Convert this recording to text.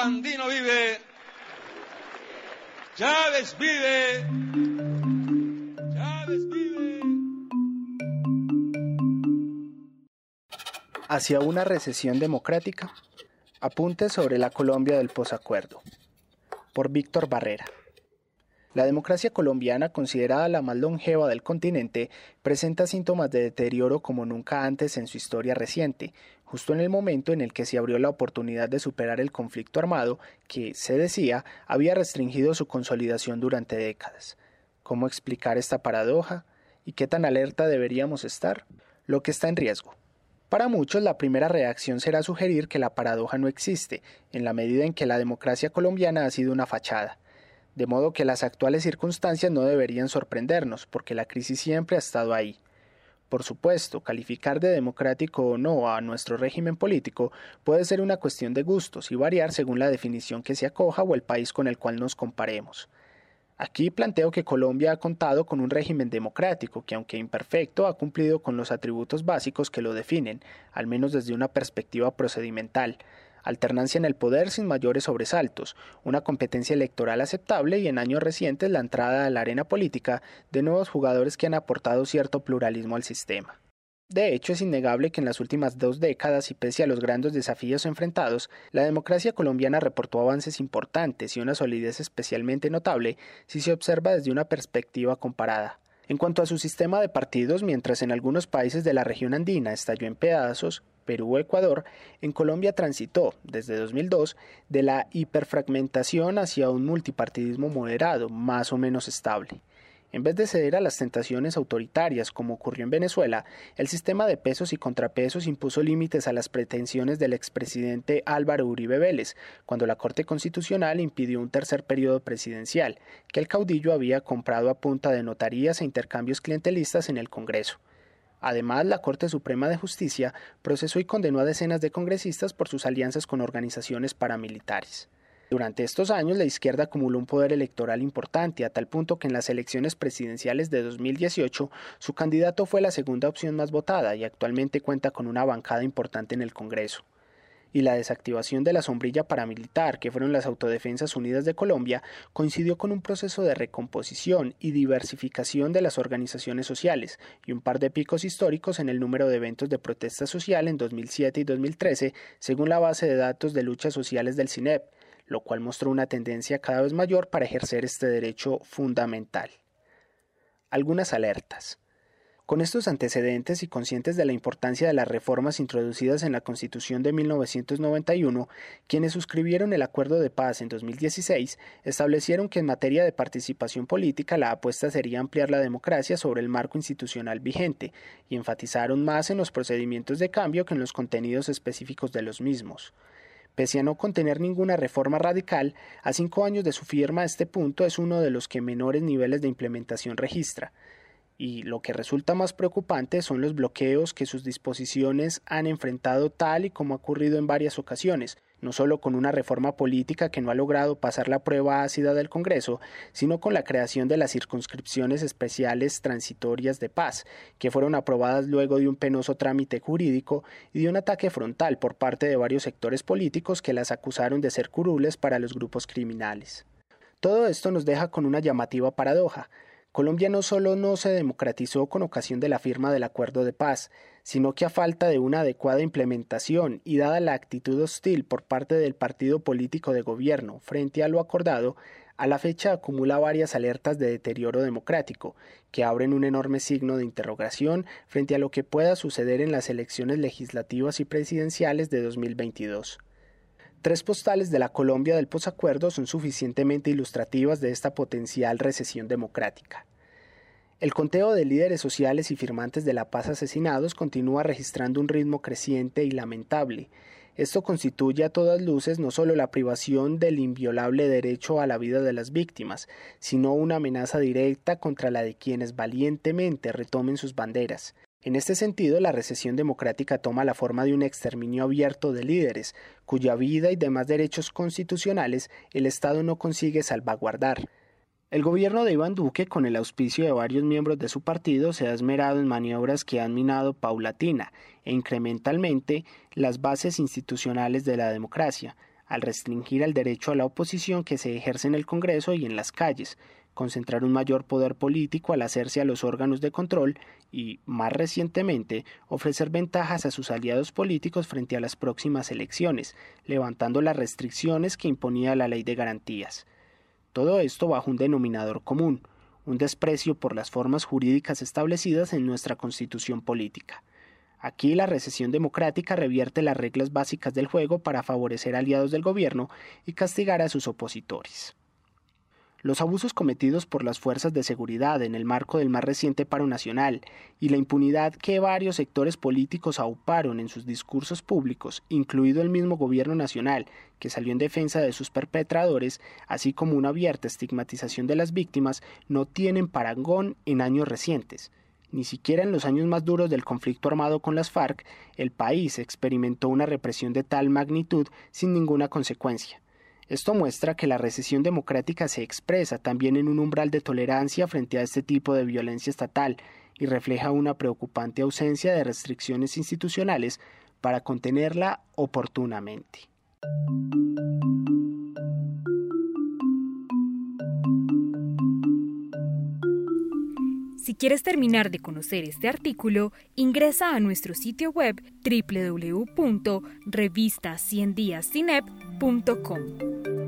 Sandino vive. Chávez vive. Chávez vive. Hacia una recesión democrática. Apuntes sobre la Colombia del posacuerdo. Por Víctor Barrera. La democracia colombiana, considerada la más longeva del continente, presenta síntomas de deterioro como nunca antes en su historia reciente, justo en el momento en el que se abrió la oportunidad de superar el conflicto armado que, se decía, había restringido su consolidación durante décadas. ¿Cómo explicar esta paradoja? ¿Y qué tan alerta deberíamos estar? Lo que está en riesgo. Para muchos la primera reacción será sugerir que la paradoja no existe, en la medida en que la democracia colombiana ha sido una fachada de modo que las actuales circunstancias no deberían sorprendernos, porque la crisis siempre ha estado ahí. Por supuesto, calificar de democrático o no a nuestro régimen político puede ser una cuestión de gustos y variar según la definición que se acoja o el país con el cual nos comparemos. Aquí planteo que Colombia ha contado con un régimen democrático que, aunque imperfecto, ha cumplido con los atributos básicos que lo definen, al menos desde una perspectiva procedimental, alternancia en el poder sin mayores sobresaltos, una competencia electoral aceptable y en años recientes la entrada a la arena política de nuevos jugadores que han aportado cierto pluralismo al sistema. De hecho, es innegable que en las últimas dos décadas y pese a los grandes desafíos enfrentados, la democracia colombiana reportó avances importantes y una solidez especialmente notable si se observa desde una perspectiva comparada. En cuanto a su sistema de partidos, mientras en algunos países de la región andina estalló en pedazos, Perú o Ecuador, en Colombia transitó, desde 2002, de la hiperfragmentación hacia un multipartidismo moderado, más o menos estable. En vez de ceder a las tentaciones autoritarias, como ocurrió en Venezuela, el sistema de pesos y contrapesos impuso límites a las pretensiones del expresidente Álvaro Uribe Vélez, cuando la Corte Constitucional impidió un tercer periodo presidencial, que el caudillo había comprado a punta de notarías e intercambios clientelistas en el Congreso. Además, la Corte Suprema de Justicia procesó y condenó a decenas de congresistas por sus alianzas con organizaciones paramilitares. Durante estos años, la izquierda acumuló un poder electoral importante, a tal punto que en las elecciones presidenciales de 2018 su candidato fue la segunda opción más votada y actualmente cuenta con una bancada importante en el Congreso y la desactivación de la sombrilla paramilitar, que fueron las Autodefensas Unidas de Colombia, coincidió con un proceso de recomposición y diversificación de las organizaciones sociales y un par de picos históricos en el número de eventos de protesta social en 2007 y 2013, según la base de datos de luchas sociales del CINEP, lo cual mostró una tendencia cada vez mayor para ejercer este derecho fundamental. Algunas alertas. Con estos antecedentes y conscientes de la importancia de las reformas introducidas en la Constitución de 1991, quienes suscribieron el Acuerdo de Paz en 2016 establecieron que en materia de participación política la apuesta sería ampliar la democracia sobre el marco institucional vigente y enfatizaron más en los procedimientos de cambio que en los contenidos específicos de los mismos. Pese a no contener ninguna reforma radical, a cinco años de su firma este punto es uno de los que menores niveles de implementación registra y lo que resulta más preocupante son los bloqueos que sus disposiciones han enfrentado tal y como ha ocurrido en varias ocasiones, no solo con una reforma política que no ha logrado pasar la prueba ácida del Congreso, sino con la creación de las circunscripciones especiales transitorias de paz, que fueron aprobadas luego de un penoso trámite jurídico y de un ataque frontal por parte de varios sectores políticos que las acusaron de ser curules para los grupos criminales. Todo esto nos deja con una llamativa paradoja. Colombia no solo no se democratizó con ocasión de la firma del acuerdo de paz, sino que a falta de una adecuada implementación y dada la actitud hostil por parte del partido político de gobierno frente a lo acordado, a la fecha acumula varias alertas de deterioro democrático, que abren un enorme signo de interrogación frente a lo que pueda suceder en las elecciones legislativas y presidenciales de 2022. Tres postales de la Colombia del posacuerdo son suficientemente ilustrativas de esta potencial recesión democrática. El conteo de líderes sociales y firmantes de la paz asesinados continúa registrando un ritmo creciente y lamentable. Esto constituye a todas luces no solo la privación del inviolable derecho a la vida de las víctimas, sino una amenaza directa contra la de quienes valientemente retomen sus banderas. En este sentido, la recesión democrática toma la forma de un exterminio abierto de líderes, cuya vida y demás derechos constitucionales el Estado no consigue salvaguardar. El gobierno de Iván Duque, con el auspicio de varios miembros de su partido, se ha esmerado en maniobras que han minado paulatina e incrementalmente las bases institucionales de la democracia, al restringir el derecho a la oposición que se ejerce en el Congreso y en las calles, concentrar un mayor poder político al hacerse a los órganos de control y, más recientemente, ofrecer ventajas a sus aliados políticos frente a las próximas elecciones, levantando las restricciones que imponía la ley de garantías. Todo esto bajo un denominador común, un desprecio por las formas jurídicas establecidas en nuestra constitución política. Aquí la recesión democrática revierte las reglas básicas del juego para favorecer aliados del gobierno y castigar a sus opositores. Los abusos cometidos por las fuerzas de seguridad en el marco del más reciente paro nacional y la impunidad que varios sectores políticos auparon en sus discursos públicos, incluido el mismo gobierno nacional, que salió en defensa de sus perpetradores, así como una abierta estigmatización de las víctimas, no tienen parangón en años recientes. Ni siquiera en los años más duros del conflicto armado con las FARC, el país experimentó una represión de tal magnitud sin ninguna consecuencia. Esto muestra que la recesión democrática se expresa también en un umbral de tolerancia frente a este tipo de violencia estatal y refleja una preocupante ausencia de restricciones institucionales para contenerla oportunamente. Quieres terminar de conocer este artículo, ingresa a nuestro sitio web www.revistaciendiascinep.com.